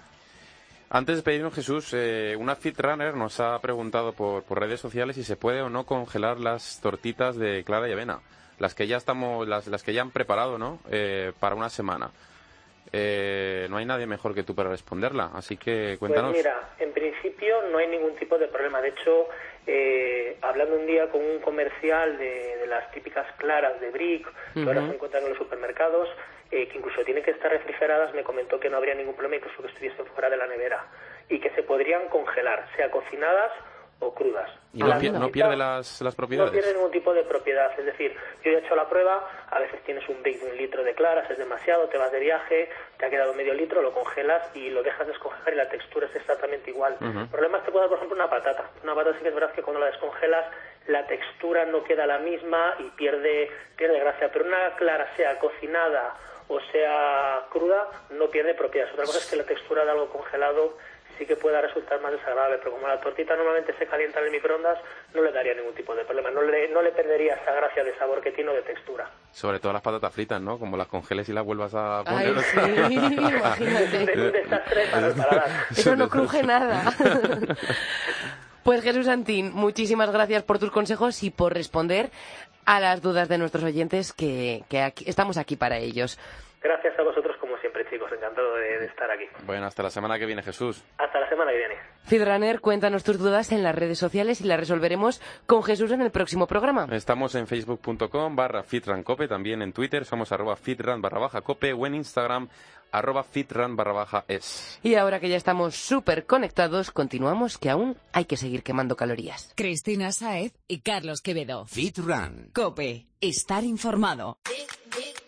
S4: Antes de pedirnos, Jesús, eh, una fit runner nos ha preguntado por, por redes sociales si se puede o no congelar las tortitas de clara y avena, las que ya estamos, las, las que ya han preparado, ¿no? Eh, para una semana. Eh, no hay nadie mejor que tú para responderla, así que cuéntanos.
S5: Pues mira, en principio no hay ningún tipo de problema. De hecho, eh, hablando un día con un comercial de, de las típicas claras de Brick, que ahora se encuentran en los supermercados, eh, que incluso tienen que estar refrigeradas, me comentó que no habría ningún problema, incluso que estuviesen fuera de la nevera, y que se podrían congelar, sea cocinadas o crudas.
S4: ¿Y no, no pierde las, las
S5: no
S4: propiedades?
S5: pierde ningún tipo de propiedad. Es decir, yo he hecho la prueba, a veces tienes un de un litro de claras, es demasiado, te vas de viaje, te ha quedado medio litro, lo congelas y lo dejas descongelar y la textura es exactamente igual. El problema es que puede dar, por ejemplo, una patata. Una patata sí que es verdad que cuando la descongelas la textura no queda la misma y pierde, pierde gracia. Pero una clara, sea cocinada o sea cruda, no pierde propiedades. Otra cosa es que la textura de algo congelado sí que pueda resultar más desagradable, pero como la tortita normalmente se calienta en el microondas, no le daría ningún tipo de problema, no le, no le perdería esa gracia de sabor que tiene o de textura.
S4: Sobre todo las patatas fritas, ¿no? Como las congeles y las vuelvas a poner.
S3: Ay, sí, imagínate.
S5: Un desastre para el paladar.
S3: Eso no cruje nada. Pues Jesús Santín, muchísimas gracias por tus consejos y por responder a las dudas de nuestros oyentes, que, que aquí- estamos aquí para ellos.
S5: Gracias a vosotros siempre, chicos, encantado de, de estar aquí.
S4: Bueno, hasta la semana que viene, Jesús.
S5: Hasta la semana que viene.
S3: Feedrunner, cuéntanos tus dudas en las redes sociales y las resolveremos con Jesús en el próximo programa.
S4: Estamos en facebook.com barra fitrancope, también en Twitter somos arroba fitran barra baja cope o en Instagram arroba fitran barra baja es.
S3: Y ahora que ya estamos súper conectados, continuamos que aún hay que seguir quemando calorías.
S1: Cristina Saez y Carlos Quevedo.
S6: Fit Run.
S1: Cope. Estar informado.
S7: Big, big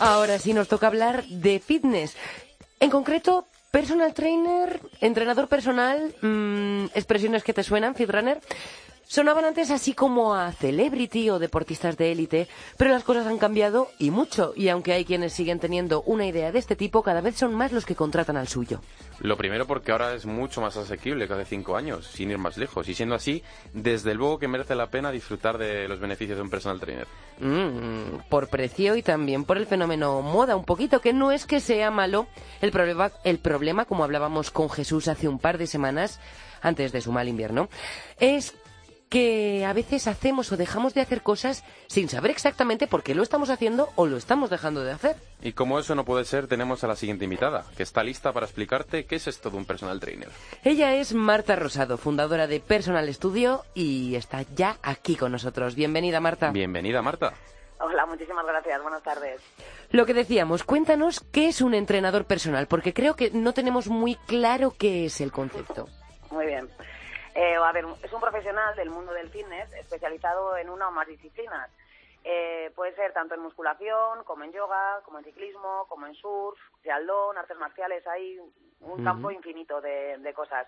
S3: Ahora sí nos toca hablar de fitness. En concreto, personal trainer, entrenador personal, mm, expresiones que te suenan, fitrunner. Sonaban antes así como a celebrity o deportistas de élite, pero las cosas han cambiado y mucho, y aunque hay quienes siguen teniendo una idea de este tipo, cada vez son más los que contratan al suyo.
S4: Lo primero porque ahora es mucho más asequible que hace cinco años, sin ir más lejos. Y siendo así, desde luego que merece la pena disfrutar de los beneficios de un personal trainer.
S3: Mm, por precio y también por el fenómeno moda un poquito, que no es que sea malo. El problema, el problema, como hablábamos con Jesús hace un par de semanas, antes de su mal invierno, es que a veces hacemos o dejamos de hacer cosas sin saber exactamente por qué lo estamos haciendo o lo estamos dejando de hacer.
S4: Y como eso no puede ser, tenemos a la siguiente invitada, que está lista para explicarte qué es esto de un personal trainer.
S3: Ella es Marta Rosado, fundadora de Personal Studio y está ya aquí con nosotros. Bienvenida, Marta.
S4: Bienvenida, Marta.
S6: Hola, muchísimas gracias. Buenas tardes.
S3: Lo que decíamos, cuéntanos qué es un entrenador personal, porque creo que no tenemos muy claro qué es el concepto.
S6: Muy bien. Eh, a ver, es un profesional del mundo del fitness especializado en una o más disciplinas. Eh, puede ser tanto en musculación, como en yoga, como en ciclismo, como en surf, triatlón, artes marciales, hay un campo infinito de, de cosas.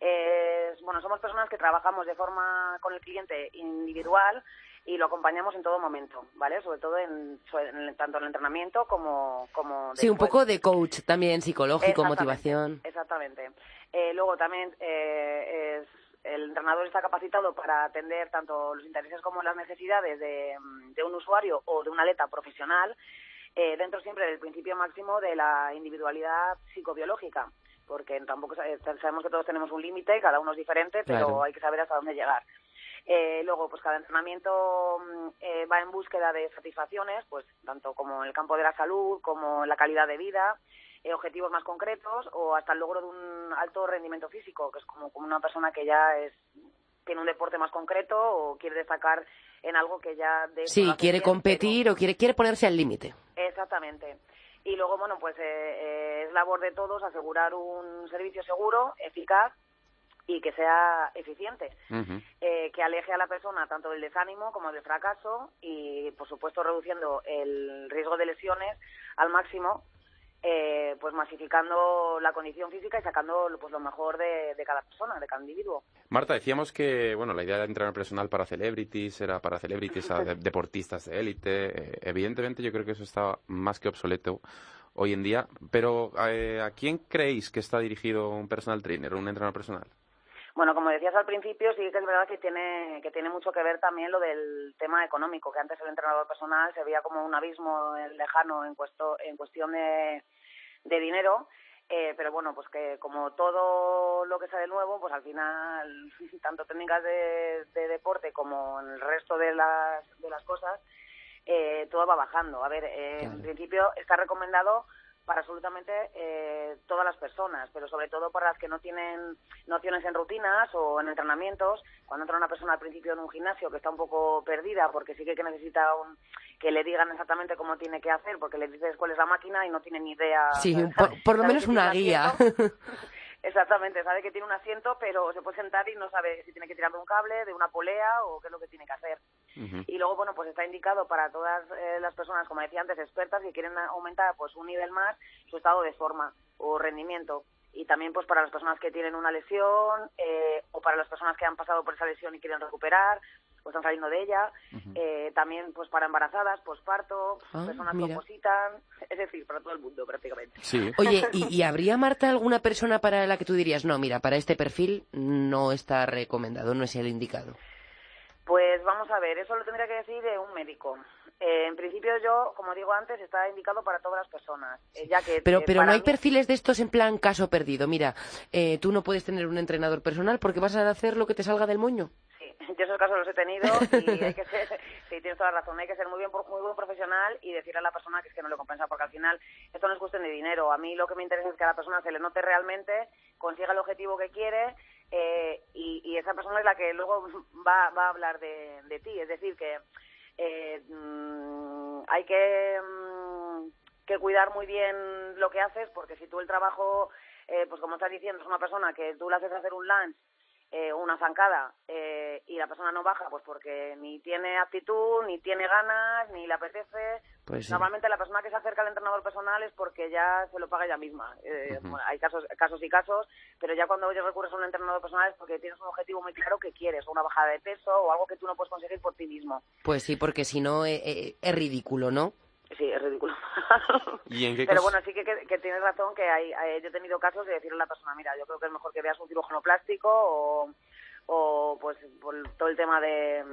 S6: Eh, bueno, somos personas que trabajamos de forma con el cliente individual y lo acompañamos en todo momento, ¿vale? Sobre todo en, tanto en el entrenamiento como, como
S3: Sí, un poco de coach también, psicológico,
S6: Exactamente,
S3: motivación.
S6: Exactamente. Eh, luego también eh, es, el entrenador está capacitado para atender tanto los intereses como las necesidades de, mm, de un usuario o de un atleta profesional, eh, dentro siempre del principio máximo de la individualidad psicobiológica, porque tampoco sa- sabemos que todos tenemos un límite, cada uno es diferente, pero
S3: Claro.
S6: hay que saber hasta dónde llegar. Eh, luego, pues cada entrenamiento mm, eh, va en búsqueda de satisfacciones, pues tanto como en el campo de la salud, como en la calidad de vida, eh, objetivos más concretos o hasta el logro de un alto rendimiento físico, que es como, como una persona que ya es tiene un deporte más concreto o quiere destacar en algo que ya de
S3: Sí, quiere
S6: bien, pero-
S3: competir o quiere, quiere ponerse al límite.
S6: Exactamente. Y luego, bueno, pues eh, eh, es labor de todos asegurar un servicio seguro, eficaz y que sea eficiente, eh, que aleje a la persona tanto del desánimo como del fracaso y, por supuesto, reduciendo el riesgo de lesiones al máximo, eh, pues masificando la condición física y sacando pues, lo mejor de, de cada persona, de cada individuo.
S4: Marta, decíamos que bueno, la idea de entrenar personal para celebrities era para celebrities, a de- deportistas de élite. Eh, evidentemente, yo creo que eso está más que obsoleto hoy en día. Pero, eh, ¿a quién creéis que está dirigido un personal trainer, un entrenador personal?
S6: Bueno, como decías al principio, sí que es verdad que tiene, que tiene mucho que ver también lo del tema económico, que antes el entrenador personal se veía como un abismo eh, lejano en, cuesto- en cuestión de, de dinero, eh, pero bueno, pues que como todo lo que sale nuevo, pues al final, tanto técnicas de, de deporte como en el resto de las, de las cosas, eh, todo va bajando. A ver, eh,
S3: Claro.
S6: en principio está recomendado para absolutamente eh, todas las personas, pero sobre todo para las que no tienen nociones en rutinas o en entrenamientos. Cuando entra una persona al principio en un gimnasio que está un poco perdida porque sí que necesita un- que le digan exactamente cómo tiene que hacer, porque le dices cuál es la máquina y no tiene ni idea.
S3: Sí,
S6: ¿sabes?
S3: por, por lo menos una
S6: un
S3: guía.
S6: Exactamente, sabe que tiene un asiento, pero se puede sentar y no sabe si tiene que tirar de un cable, de una polea o qué es lo que tiene que hacer. Y luego, bueno, pues está indicado para todas eh, las personas, como decía antes, expertas que quieren aumentar pues un nivel más su estado de forma o rendimiento. Y también pues para las personas que tienen una lesión eh, o para las personas que han pasado por esa lesión y quieren recuperar o están saliendo de ella. Eh, también pues para embarazadas, posparto,
S3: Ah,
S6: personas que opositan, es decir, para todo el mundo prácticamente.
S4: Sí.
S3: Oye, ¿y, y habría, Marta, alguna persona para la que tú dirías, no, mira, para este perfil no está recomendado, no es el indicado?
S6: Pues vamos a ver, eso lo tendría que decir eh, un médico. Eh, en principio yo, como digo antes, está indicado para todas las personas, eh, ya que
S3: Pero,
S6: eh,
S3: pero no hay
S6: mí-
S3: perfiles de estos en plan caso perdido. Mira, eh, tú no puedes tener un entrenador personal porque vas a hacer lo que te salga del moño.
S6: Yo esos casos los he tenido y hay que ser, sí, tienes toda la razón, hay que ser muy bien, muy buen profesional y decirle a la persona que es que no le compensa, porque al final esto no es cuestión de dinero. A mí lo que me interesa es que a la persona se le note realmente, consiga el objetivo que quiere eh, y, y esa persona es la que luego va, va a hablar de, de ti. Es decir, que eh, mm, hay que, mm, que cuidar muy bien lo que haces, porque si tú el trabajo, eh, pues como estás diciendo, es una persona que tú le haces hacer un lunch eh, una zancada eh, y la persona no baja, pues porque ni tiene actitud, ni tiene ganas, ni le apetece,
S3: Pues sí.
S6: Normalmente la persona que se acerca al entrenador personal es porque ya se lo paga ella misma. Eh, bueno, hay casos, casos y casos, pero ya cuando recurres a un entrenador personal es porque tienes un objetivo muy claro que quieres, o una bajada de peso o algo que tú no puedes conseguir por ti mismo.
S3: Pues sí, porque si no eh, eh, es ridículo, ¿no?
S6: Sí, es ridículo.
S4: ¿Y en qué
S6: Pero bueno, sí que, que, que tienes razón que hay, hay- yo he tenido casos de decirle a la persona, mira, yo creo que es mejor que veas un cirujano plástico o, o pues por todo el tema de,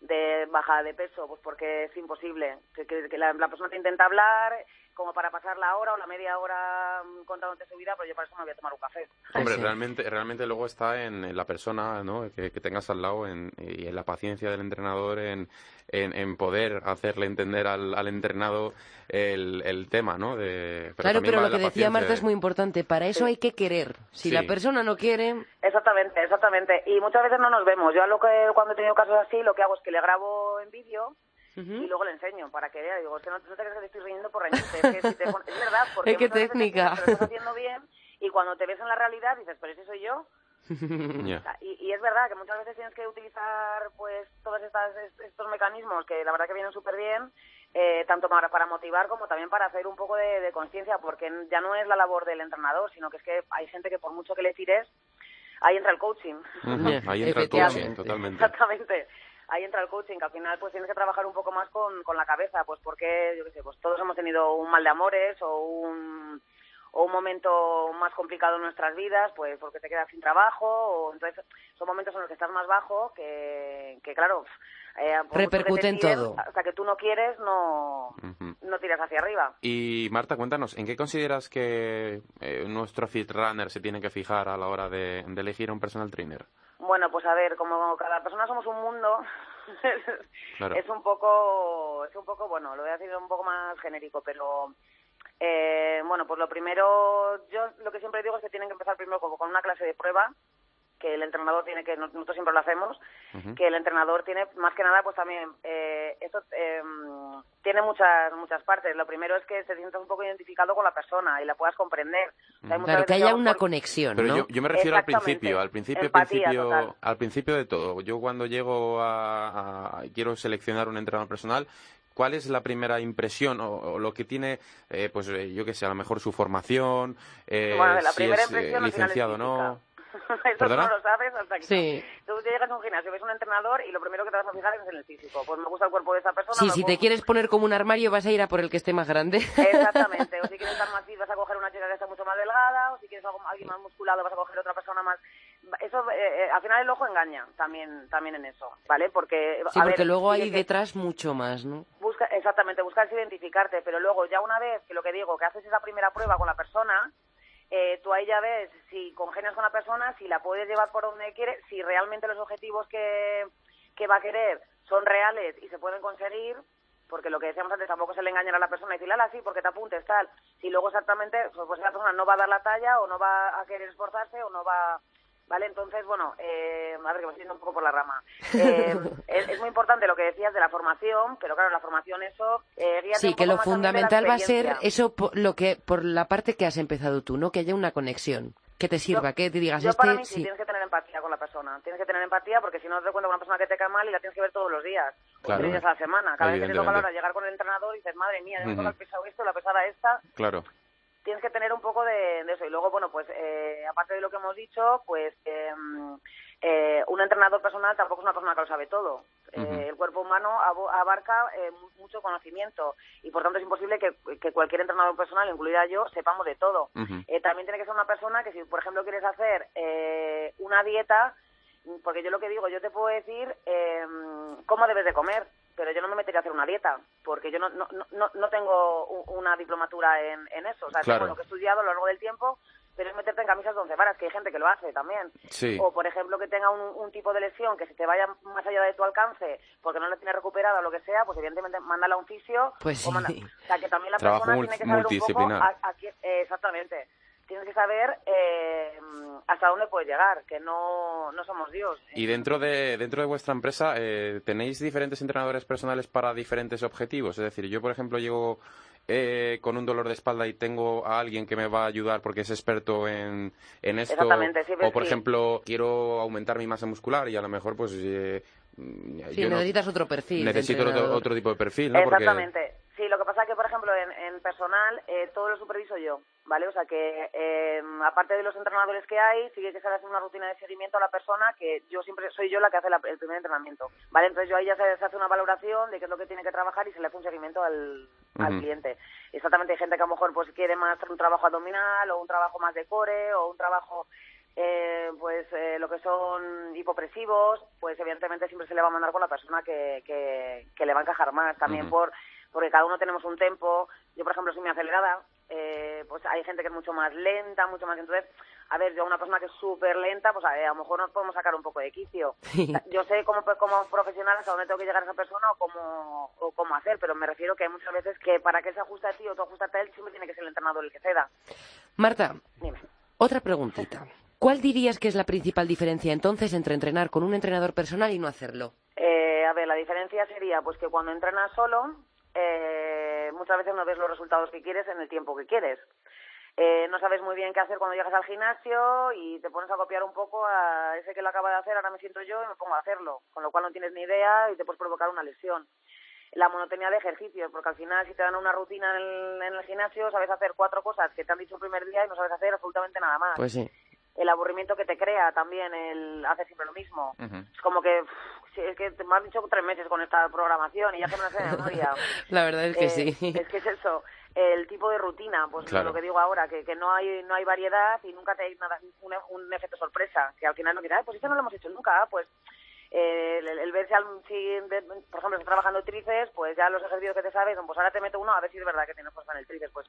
S6: de bajada de peso, pues porque es imposible. Que, que- que la, la persona te intenta hablar como para pasar la hora o la media hora mm, contándote su vida, pero yo para eso me voy a tomar un café.
S4: Hombre,
S3: Sí.
S4: realmente, realmente luego está en, en la persona ¿no? que, que tengas al lado en, y en la paciencia del entrenador, en, en, en poder hacerle entender al, al entrenado el, el tema, ¿no? De,
S3: claro,
S4: también
S3: pero lo que decía Marta
S4: de-
S3: es muy importante. Para eso hay que querer. Si
S4: Sí.
S3: la persona no quiere,
S6: Exactamente, exactamente. Y muchas veces no nos vemos. Yo a lo que cuando he tenido casos así, lo que hago es que le grabo en vídeo y luego le enseño para que vea. Digo, es que no, no te creas que te estoy riendo por reñirte. Es, que si te es verdad, porque
S3: qué
S6: veces
S3: técnica.
S6: lo estás haciendo bien y cuando te ves en la realidad dices, pero ese soy yo. Sea, Y, y es verdad que muchas veces tienes que utilizar pues todos estas, est- estos mecanismos que la verdad que vienen súper bien, eh, tanto para, para motivar como también para hacer un poco de, de conciencia, porque ya no es la labor del entrenador, sino que es que hay gente que por mucho que le tires, ahí entra el coaching.
S3: Ya,
S4: Ahí entra el coaching, totalmente.
S6: Exactamente. Ahí entra el coaching, que al final pues tienes que trabajar un poco más con, con la cabeza, pues porque, yo qué sé, pues todos hemos tenido un mal de amores o un, o un momento más complicado en nuestras vidas, pues porque te quedas sin trabajo, o entonces son momentos en los que estás más bajo, que, que claro, eh,
S3: Repercute en todo.
S6: Hasta que tú no quieres, no, no tiras hacia arriba.
S4: Y Marta, cuéntanos, ¿en qué consideras que eh, nuestro fit runner se tiene que fijar a la hora de, de elegir a un personal trainer?
S6: Bueno, pues a ver, como cada persona somos un mundo,
S4: Claro.
S6: es un poco, es un poco, bueno, lo voy a decir un poco más genérico, pero eh, bueno, pues lo primero, yo lo que siempre digo es que tienen que empezar primero como con una clase de prueba que el entrenador tiene que, nosotros siempre lo hacemos, que el entrenador tiene, más que nada, pues también, eh, esto eh, tiene muchas muchas partes. Lo primero es que te sientas un poco identificado con la persona y la puedas comprender. Muchas
S3: claro, que haya una
S6: por-
S3: conexión,
S4: Pero
S3: ¿no?
S4: yo, yo me refiero al principio, al principio,
S6: Empatía
S4: principio,
S6: total.
S4: al principio de todo. Yo cuando llego a, a- quiero seleccionar un entrenador personal, ¿cuál es la primera impresión o, o lo que tiene, eh, pues eh, yo qué sé, a lo mejor su formación, eh,
S6: Bueno, la
S4: si
S6: primera
S4: es eh,
S6: impresión es
S4: licenciado o no?
S6: Eso
S4: ¿Perdona?
S6: no lo sabes hasta que
S3: Sí.
S6: tú llegas a un gimnasio, ves un entrenador y lo primero que te vas a fijar es en el físico. Pues me gusta el cuerpo de esa persona.
S3: Sí, si
S6: puedo-
S3: te quieres poner como un armario vas a ir a por el que esté más grande.
S6: Exactamente. O si quieres estar más fit vas a coger una chica que está mucho más delgada. O si quieres algo, alguien más musculado vas a coger otra persona más... Eso, eh, eh, al final el ojo engaña también también en eso, ¿vale? Porque,
S3: Sí,
S6: a
S3: porque
S6: ver,
S3: luego hay
S6: que-
S3: detrás mucho más, ¿no?
S6: busca exactamente buscas identificarte pero luego ya una vez que lo que digo que haces esa primera prueba con la persona eh, tú ahí ya ves si congenias con la persona si la puedes llevar por donde quiere si realmente los objetivos que, que va a querer son reales y se pueden conseguir porque lo que decíamos antes tampoco se le engañar a la persona y decirle, ala, sí, porque te apuntes, tal. Si luego exactamente, pues, pues la persona no va a dar la talla o no va a querer esforzarse o no va... ¿Vale? Entonces, bueno, eh, a ver, que me estoy yendo un poco por la rama. Eh, es, es muy importante lo que decías de la formación, pero claro, la formación, eso... Eh,
S3: Sí, que lo fundamental va a ser eso por, lo que por la parte que has empezado tú, ¿no? Que haya una conexión, que te sirva,
S6: Yo-
S3: que te digas
S6: Yo para
S3: este
S6: mí sí,
S3: sí.
S6: tienes que tener empatía con la persona. Tienes que tener empatía porque si no te das cuenta con una persona que te cae mal y la tienes que ver todos los días.
S4: Claro.
S6: tres días a la semana. Cada vez que te toca la hora llegar con el entrenador y dices, madre mía, ya me toca el pesado esto, la pesada esta.
S4: Claro.
S6: Tienes que tener un poco de, de eso. Y luego, bueno, pues eh, aparte de lo que hemos dicho, pues eh, eh, un entrenador personal tampoco es una persona que lo sabe todo. Eh, el cuerpo humano abarca eh, mu- mucho conocimiento y por tanto es imposible que, que cualquier entrenador personal, incluida yo, sepamos de todo. Eh, también tiene que ser una persona que si, por ejemplo, quieres hacer eh, una dieta, porque yo lo que digo, yo te puedo decir eh, cómo debes de comer, pero yo no me metería a hacer una dieta, porque yo no, no, no, no tengo una diplomatura en, en eso. O sea,
S4: Claro.
S6: tengo lo que he estudiado a lo largo del tiempo, pero es meterte en camisas de once varas, que hay gente que lo hace también.
S4: Sí.
S6: O, por ejemplo, que tenga un, un tipo de lesión que se te vaya más allá de tu alcance porque no la tienes recuperada o lo que sea, pues evidentemente mándala a un fisio.
S3: Pues
S6: o
S3: sí.
S6: manda- o sea, que también la
S4: Trabajo
S6: persona tiene que saber un poco... a- a eh, exactamente. Tienes que saber eh, hasta dónde puedes llegar, que no, no somos Dios.
S4: Y dentro de, dentro de vuestra empresa, eh, ¿tenéis diferentes entrenadores personales para diferentes objetivos? Es decir, yo, por ejemplo, llego eh, con un dolor de espalda y tengo a alguien que me va a ayudar porque es experto en, en esto.
S6: Exactamente, sí, ves,
S4: o, por
S6: sí.
S4: ejemplo, quiero aumentar mi masa muscular y a lo mejor, pues... eh,
S3: Sí,
S4: yo no-
S3: necesitas otro perfil.
S4: necesito otro, otro tipo de perfil, ¿no?
S6: Exactamente. Pasa que, por ejemplo, en, en personal eh, todo lo superviso yo, ¿vale? O sea que, eh, aparte de los entrenadores que hay, sí que se hace una rutina de seguimiento a la persona que yo siempre soy yo la que hace la- el primer entrenamiento, ¿vale? Entonces yo ahí ya se, se hace una valoración de qué es lo que tiene que trabajar y se le hace un seguimiento al, cliente. Exactamente, hay gente que a lo mejor pues quiere más un trabajo abdominal o un trabajo más de core o un trabajo eh, pues eh, lo que son hipopresivos, pues evidentemente siempre se le va a mandar con la persona que, que, que le va a encajar más. También por porque cada uno tenemos un tempo. Yo, por ejemplo, soy muy acelerada, eh, pues hay gente que es mucho más lenta, mucho más... Entonces, a ver, yo a una persona que es súper lenta, pues a, a lo mejor nos podemos sacar un poco de quicio. Yo sé como, como profesional hasta dónde tengo que llegar a esa persona o cómo, o cómo hacer, pero me refiero que hay muchas veces que para que se ajuste a ti o tú ajustarte a él, siempre tiene que ser el entrenador el que ceda.
S3: Marta,
S6: Dime.
S3: otra preguntita. ¿Cuál dirías que es la principal diferencia entonces entre entrenar con un entrenador personal y no hacerlo?
S6: Eh, a ver, la diferencia sería pues que cuando entrenas solo, eh, muchas veces no ves los resultados que quieres en el tiempo que quieres. Eh, no sabes muy bien qué hacer cuando llegas al gimnasio y te pones a copiar un poco a ese que lo acaba de hacer, ahora me siento yo y me pongo a hacerlo, con lo cual no tienes ni idea y te puedes provocar una lesión. La monotonía de ejercicios, porque al final si te dan una rutina en el, en el gimnasio, sabes hacer cuatro cosas que te han dicho el primer día y no sabes hacer absolutamente nada más
S3: Pues sí.
S6: El aburrimiento que te crea también el hacer siempre lo mismo. Es como que, es que me has dicho tres meses con esta programación y ya que me la sé de memoria.
S3: La verdad es que
S6: Eh,
S3: sí.
S6: Es que es eso, el tipo de rutina, pues
S4: Claro.
S6: lo que digo ahora, que, que no hay no hay variedad y nunca te hay nada, un, un efecto sorpresa, que al final no quieras, pues esto no lo hemos hecho nunca, ah, pues eh, el, el ver si, al- si de- por ejemplo, estás trabajando tríceps, pues ya los ejercicios que te sabes, pues ahora te meto uno a ver si es verdad que tienes fuerza en el tríceps. Pues,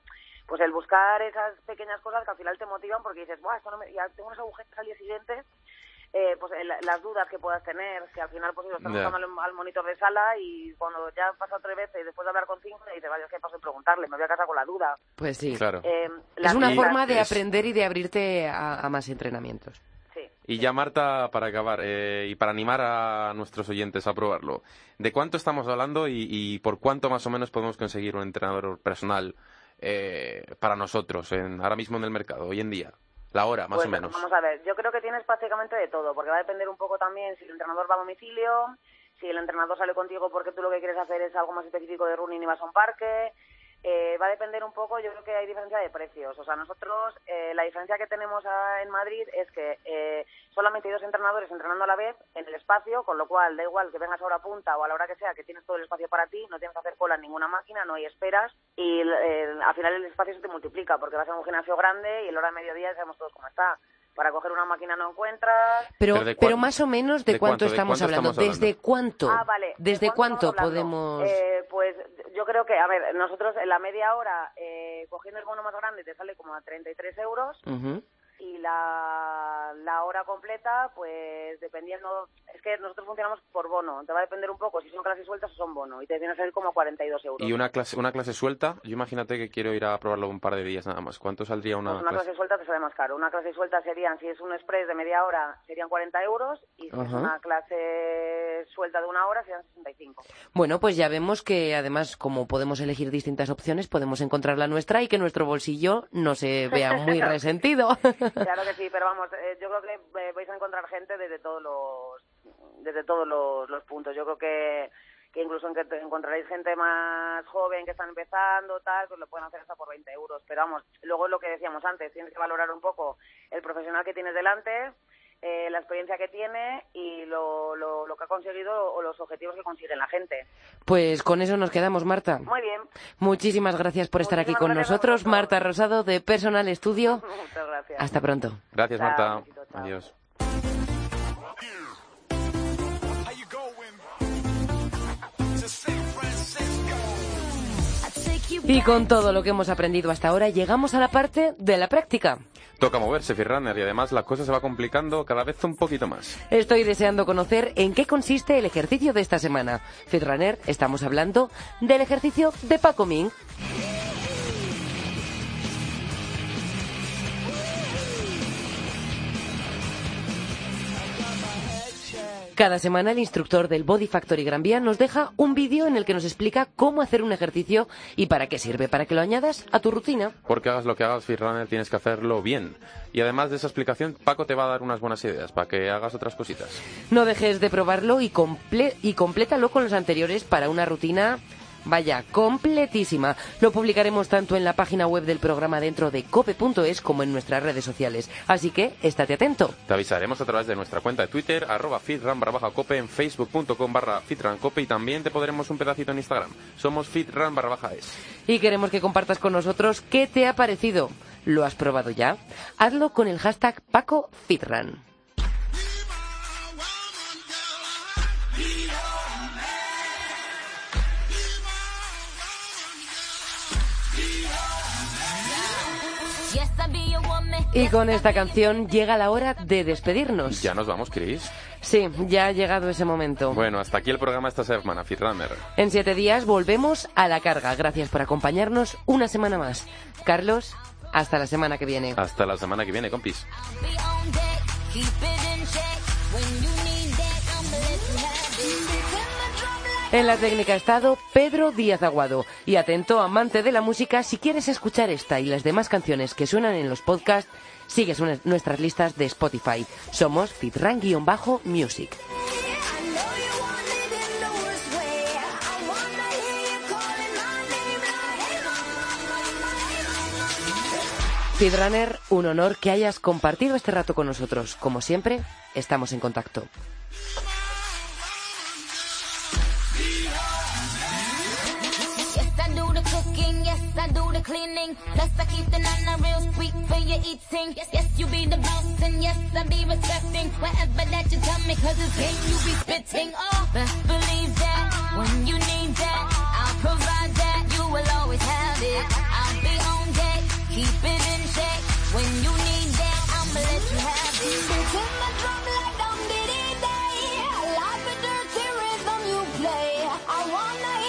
S6: pues el buscar esas pequeñas cosas que al final te motivan porque dices, Buah, esto no me... ya tengo unas agujetas al día siguiente, eh, pues el- las dudas que puedas tener, que al final pues eso, estás buscando al, al monitor de sala y cuando ya han pasado tres veces y después de hablar con cinco, te dices, vaya, es que paso de preguntarle, me voy a casa con la duda.
S3: Pues sí.
S4: Claro.
S6: Eh,
S3: Es una
S6: dudas-
S3: forma de
S4: es-
S3: aprender y de abrirte a, a más entrenamientos.
S4: Y ya Marta, para acabar, eh, y para animar a nuestros oyentes a probarlo, ¿de cuánto estamos hablando y, y por cuánto más o menos podemos conseguir un entrenador personal eh, para nosotros en, ahora mismo en el mercado, hoy en día? La hora, más
S6: Pues,
S4: o menos.
S6: Vamos a ver, yo creo que tienes prácticamente de todo, porque va a depender un poco también si el entrenador va a domicilio, si el entrenador sale contigo porque tú lo que quieres hacer es algo más específico de running y vas a un parque. Eh, va a depender un poco, yo creo que hay diferencia de precios. O sea, nosotros, eh, la diferencia que tenemos ah, en Madrid es que eh, solamente hay dos entrenadores entrenando a la vez en el espacio, con lo cual da igual que vengas a hora punta o a la hora que sea, que tienes todo el espacio para ti, no tienes que hacer cola en ninguna máquina, no hay esperas y eh, al final el espacio se te multiplica porque vas a un gimnasio grande y en la hora de mediodía sabemos todos cómo está. Para coger una máquina no encuentras,
S3: Pero,
S4: ¿Pero
S3: más o menos de,
S4: de
S3: cuánto,
S4: cuánto- de
S3: estamos,
S4: cuánto
S3: hablando?
S4: estamos hablando?
S3: ¿Desde cuánto?
S6: Ah, vale.
S3: ¿Desde
S6: ¿De
S3: cuánto podemos...?
S6: Eh, pues yo creo que, a ver, nosotros en la media hora, eh, cogiendo el bono más grande, te sale como a 33 euros
S3: Ujú.
S6: Y la, la hora completa, pues dependiendo, es que nosotros funcionamos por bono, te va a depender un poco si son clases sueltas o son bono y te viene a salir como a 42 euros.
S4: Y una clase, una clase suelta, yo imagínate que quiero ir a probarlo un par de días nada más. ¿Cuánto saldría una,
S6: Pues una
S4: clase?
S6: clase suelta te sale más caro. Una clase suelta serían, si es un express de media hora, serían 40 euros y si es una clase suelta de una hora, serían 65.
S3: Bueno, pues ya vemos que además, como podemos elegir distintas opciones, podemos encontrar la nuestra y que nuestro bolsillo no se vea muy resentido.
S6: Claro que sí, pero vamos, eh, yo creo que eh, vais a encontrar gente desde todos los desde todos los, puntos. Yo creo que, que incluso en que encontraréis gente más joven que están empezando, tal, pues lo pueden hacer hasta por 20 euros. Pero vamos, luego lo que decíamos antes, tienes que valorar un poco el profesional que tienes delante, eh, la experiencia que tiene y lo, lo, lo que ha conseguido o los objetivos que consigue la gente.
S3: Pues con eso nos quedamos, Marta.
S6: Muy bien,
S3: Muchísimas gracias por estar aquí con nosotros. Marta Rosado de Personal Studio.
S6: muchas gracias.
S3: Hasta pronto.
S4: Gracias,
S6: Chao,
S4: Marta.
S6: besito.
S4: Adiós.
S3: Y con todo lo que hemos aprendido hasta ahora, llegamos a la parte de la práctica.
S4: Toca moverse, Firrunner, y además la cosa se va complicando cada vez un poquito más.
S3: Estoy deseando conocer en qué consiste el ejercicio de esta semana. Fitrunner, estamos hablando del ejercicio de Paco Ming. Cada semana el instructor del Body Factory Gran Vía nos deja un vídeo en el que nos explica cómo hacer un ejercicio y para qué sirve, para que lo añadas a tu rutina.
S4: Porque hagas lo que hagas, Firrunner, tienes que hacerlo bien. Y además de esa explicación, Paco te va a dar unas buenas ideas para que hagas otras cositas.
S3: No dejes de probarlo y, comple- y complétalo con los anteriores para una rutina Vaya, completísima. Lo publicaremos tanto en la página web del programa dentro de cope.es como en nuestras redes sociales. Así que estate atento.
S4: Te avisaremos a través de nuestra cuenta de Twitter, arroba fitran barra cope, en facebook.com barra fitrancope y también te podremos un pedacito en Instagram. Somos fitran barra baja es.
S3: Y queremos que compartas con nosotros qué te ha parecido. ¿Lo has probado ya? Hazlo con el hashtag PacoFitran. Y con esta canción llega la hora de despedirnos.
S4: Ya nos vamos, Chris.
S3: Sí, ya ha llegado ese momento.
S4: Bueno, hasta aquí el programa esta semana, Fitrunner.
S3: En siete días volvemos a la carga. Gracias por acompañarnos una semana más. Carlos, hasta la semana que viene.
S4: Hasta la semana que viene, compis.
S3: En la técnica ha estado Pedro Díaz Aguado. Y atento, amante de la música, si quieres escuchar esta y las demás canciones que suenan en los podcasts, sigues nuestras listas de Spotify. Somos Fitran-Music. Fitrunner, un honor que hayas compartido este rato con nosotros. Como siempre, estamos en contacto.
S8: Cleaning. Plus, I keep the nana real sweet for your eating. Yes, yes, you be the boss, and yes, I be respecting whatever that you tell me, cause it's game you be spitting. Oh, best believe that when you need that, I'll provide that. You will always have it. I'll be on deck, keep it in check. When you need that, I'ma let you have it. Beating my drum like diddy day. I like the dirty rhythm you play. I wanna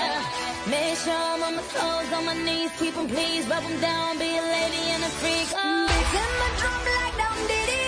S8: I'm on my toes, on my knees, keep 'em please, rub 'em down, be a lady and a freak. Oh. Beating my drum like dum diddy.